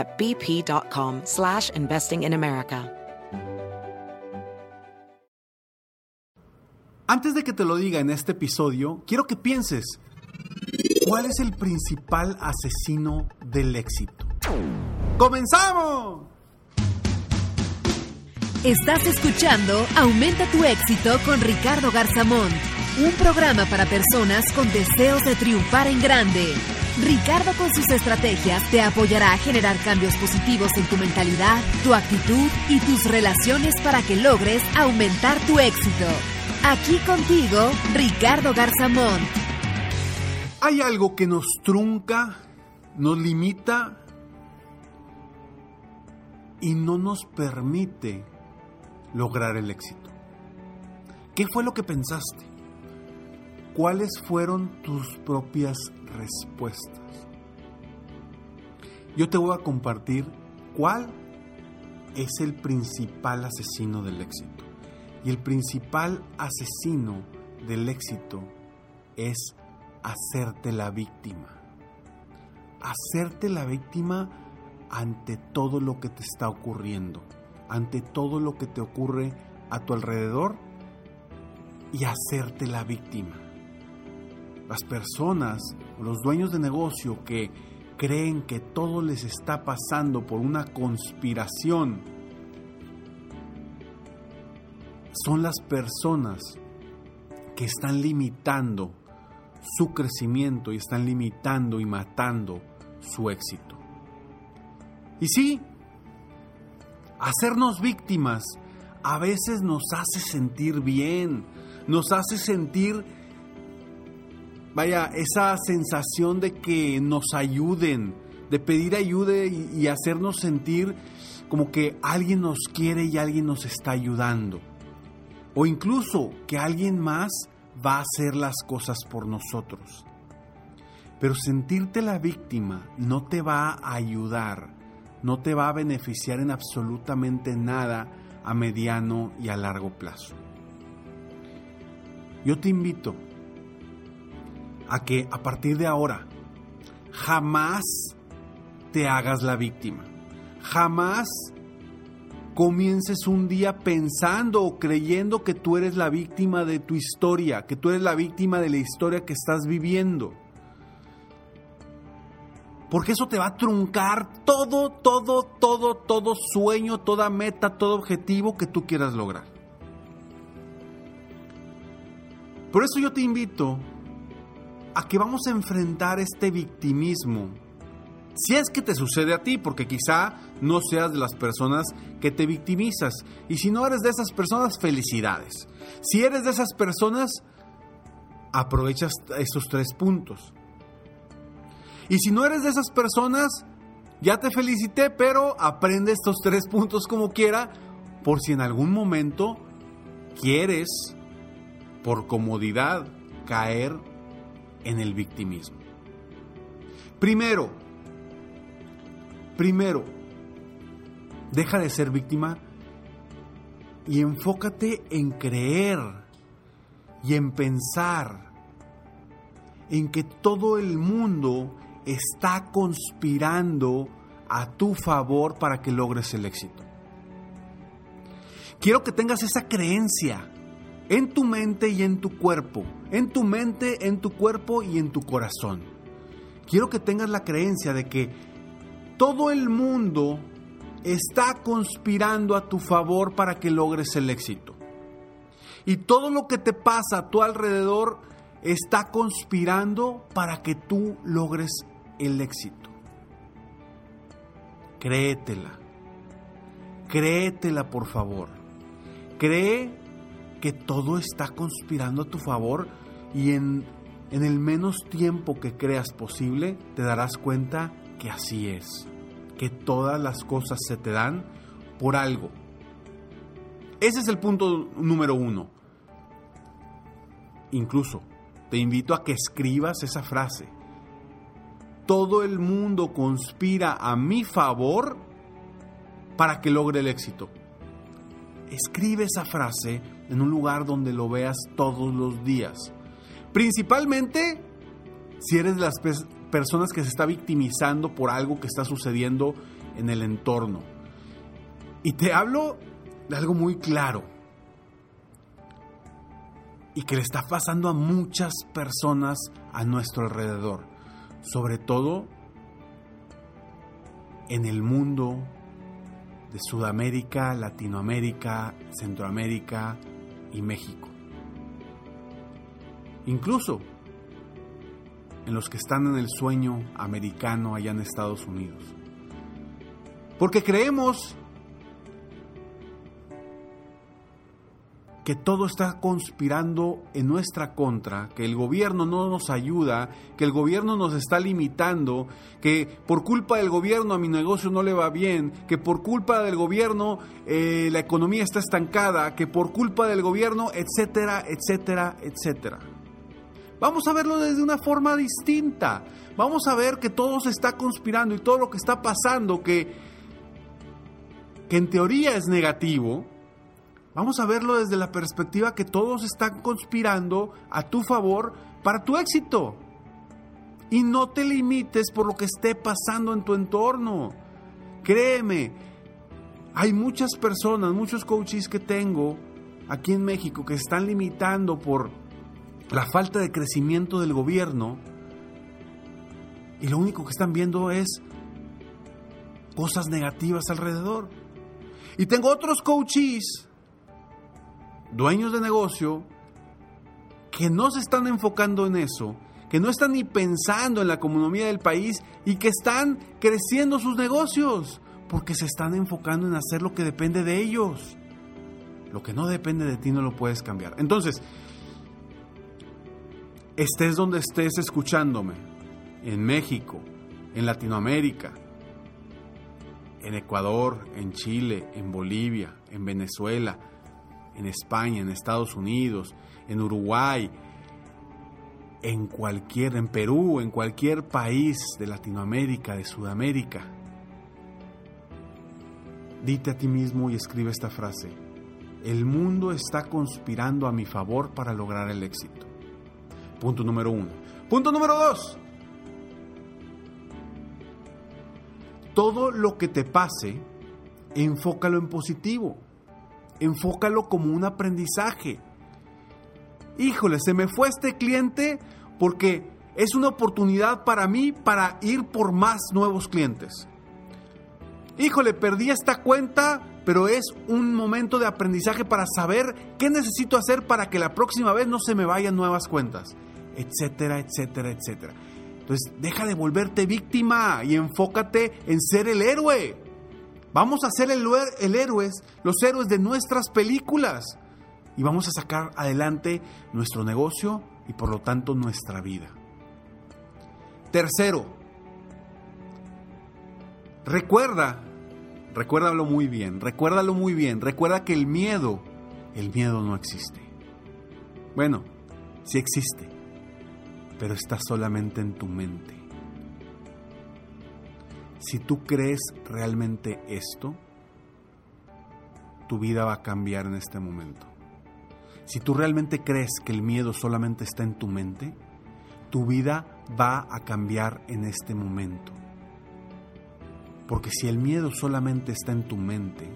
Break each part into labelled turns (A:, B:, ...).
A: at bp.com slash investing in America.
B: Antes de que te lo diga en este episodio, quiero que pienses, ¿cuál es el principal asesino del éxito? ¡Comenzamos!
C: Estás escuchando Aumenta tu éxito con Ricardo Garzamón, un programa para personas con deseos de triunfar en grande. Ricardo con sus estrategias te apoyará a generar cambios positivos en tu mentalidad, tu actitud y tus relaciones para que logres aumentar tu éxito. Aquí contigo, Ricardo Garzamón.
B: Hay algo que nos trunca, nos limita y no nos permite lograr el éxito. ¿Qué fue lo que pensaste? ¿Cuáles fueron tus propias respuestas? Yo te voy a compartir cuál es el principal asesino del éxito. Y el principal asesino del éxito es hacerte la víctima. Hacerte la víctima ante todo lo que te está ocurriendo, ante todo lo que te ocurre a tu alrededor y hacerte la víctima. Las personas los dueños de negocio que creen que todo les está pasando por una conspiración son las personas que están limitando su crecimiento y están limitando y matando su éxito. Y sí, hacernos víctimas a veces nos hace sentir bien, nos hace sentir, vaya, esa sensación de que nos ayuden, de pedir ayuda y, hacernos sentir como que alguien nos quiere y alguien nos está ayudando. O incluso que alguien más va a hacer las cosas por nosotros. Pero sentirte la víctima no te va a ayudar, no te va a beneficiar en absolutamente nada a mediano y a largo plazo. Yo te invito a que a partir de ahora jamás te hagas la víctima. Jamás comiences un día pensando o creyendo que tú eres la víctima de tu historia, que tú eres la víctima de la historia que estás viviendo. Porque eso te va a truncar todo, todo, todo, todo sueño, toda meta, todo objetivo que tú quieras lograr. Por eso yo te invito a que vamos a enfrentar este victimismo. Si es que te sucede a ti, porque quizá no seas de las personas que te victimizas. Y si no eres de esas personas, felicidades. Si eres de esas personas, aprovechas estos tres puntos. Y si no eres de esas personas, ya te felicité, pero aprende estos tres puntos como quiera, por si en algún momento quieres, por comodidad, caer en el victimismo. Primero, primero, deja de ser víctima y enfócate en creer y en pensar en que todo el mundo está conspirando a tu favor para que logres el éxito. Quiero que tengas esa creencia en tu mente y en tu cuerpo, en tu mente, en tu cuerpo y en tu corazón. Quiero que tengas la creencia de que todo el mundo está conspirando a tu favor para que logres el éxito. Y todo lo que te pasa a tu alrededor está conspirando para que tú logres el éxito. Créetela. Créetela, por favor. Cree que todo está conspirando a tu favor y en, en el menos tiempo que creas posible te darás cuenta que así es, que todas las cosas se te dan por algo. Ese es el punto número uno. Incluso te invito a que escribas esa frase. Todo el mundo conspira a mi favor para que logre el éxito. Escribe esa frase en un lugar donde lo veas todos los días. Principalmente si eres de las personas que se está victimizando por algo que está sucediendo en el entorno. Y te hablo de algo muy claro y que le está pasando a muchas personas a nuestro alrededor, sobre todo en el mundo de Sudamérica, Latinoamérica, Centroamérica y México. Incluso en los que están en el sueño americano allá en Estados Unidos. Porque creemos que todo está conspirando en nuestra contra, que el gobierno no nos ayuda, que el gobierno nos está limitando, que por culpa del gobierno a mi negocio no le va bien, que por culpa del gobierno eh, la economía está estancada, que por culpa del gobierno, etcétera, etcétera, etcétera. Vamos a verlo desde una forma distinta. Vamos a ver que todo se está conspirando y todo lo que está pasando, que, que en teoría es negativo, Vamos a verlo desde la perspectiva que todos están conspirando a tu favor para tu éxito. Y no te limites por lo que esté pasando en tu entorno. Créeme, hay muchas personas, muchos coaches que tengo aquí en México que se están limitando por la falta de crecimiento del gobierno y lo único que están viendo es cosas negativas alrededor. Y tengo otros coaches dueños de negocio que no se están enfocando en eso, que no están ni pensando en la economía del país y que están creciendo sus negocios, porque se están enfocando en hacer lo que depende de ellos. Lo que no depende de ti no lo puedes cambiar. Entonces, estés donde estés escuchándome, en México, en Latinoamérica, en Ecuador, en Chile, en Bolivia, en Venezuela, en España, en Estados Unidos, en Uruguay, en cualquier, en Perú, en cualquier país de Latinoamérica, de Sudamérica. Dite a ti mismo y escribe esta frase. El mundo está conspirando a mi favor para lograr el éxito. Punto número uno. Punto número dos. Todo lo que te pase, enfócalo en positivo enfócalo como un aprendizaje. Híjole, se me fue este cliente porque es una oportunidad para mí para ir por más nuevos clientes. Híjole, perdí esta cuenta, pero es un momento de aprendizaje para saber qué necesito hacer para que la próxima vez no se me vayan nuevas cuentas, etcétera, etcétera, etcétera. Entonces, deja de volverte víctima y enfócate en ser el héroe. Vamos a ser el, el héroes, los héroes de nuestras películas. Y vamos a sacar adelante nuestro negocio y por lo tanto nuestra vida. Tercero, recuerda, recuérdalo muy bien, recuérdalo muy bien, recuerda que el miedo, el miedo no existe. Bueno, sí existe, pero está solamente en tu mente. Si tú crees realmente esto, tu vida va a cambiar en este momento. Si tú realmente crees que el miedo solamente está en tu mente, tu vida va a cambiar en este momento. Porque si el miedo solamente está en tu mente,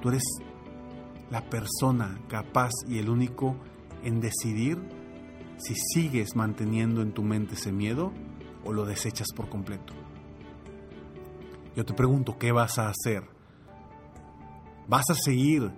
B: tú eres la persona capaz y el único en decidir si sigues manteniendo en tu mente ese miedo o lo desechas por completo. Yo te pregunto, ¿qué vas a hacer? ¿Vas a seguir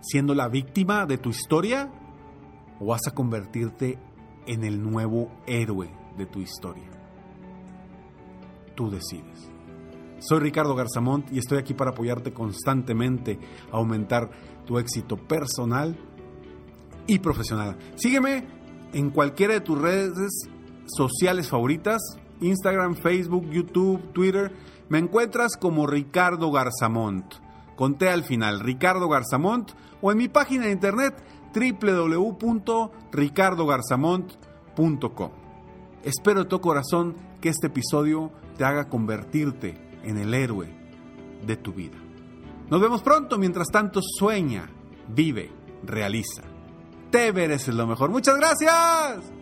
B: siendo la víctima de tu historia o vas a convertirte en el nuevo héroe de tu historia? Tú decides. Soy Ricardo Garzamont y estoy aquí para apoyarte constantemente a aumentar tu éxito personal y profesional. Sígueme en cualquiera de tus redes sociales favoritas, Instagram, Facebook, YouTube, Twitter. Me encuentras como Ricardo Garzamont. Conté al final, Ricardo Garzamont, o en mi página de internet www.ricardogarzamont.com. Espero de todo corazón que este episodio te haga convertirte en el héroe de tu vida. Nos vemos pronto, mientras tanto sueña, vive, realiza. Te mereces lo mejor. Muchas gracias.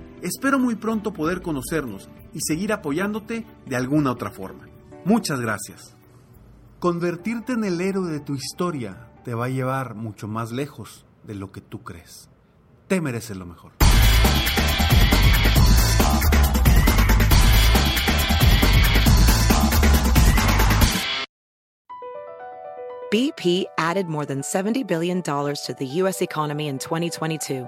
B: Espero muy pronto poder conocernos y seguir apoyándote de alguna otra forma. Muchas gracias. Convertirte en el héroe de tu historia te va a llevar mucho más lejos de lo que tú crees. Te mereces lo mejor.
A: BP added more than $70 billion to the U.S. economy in 2022.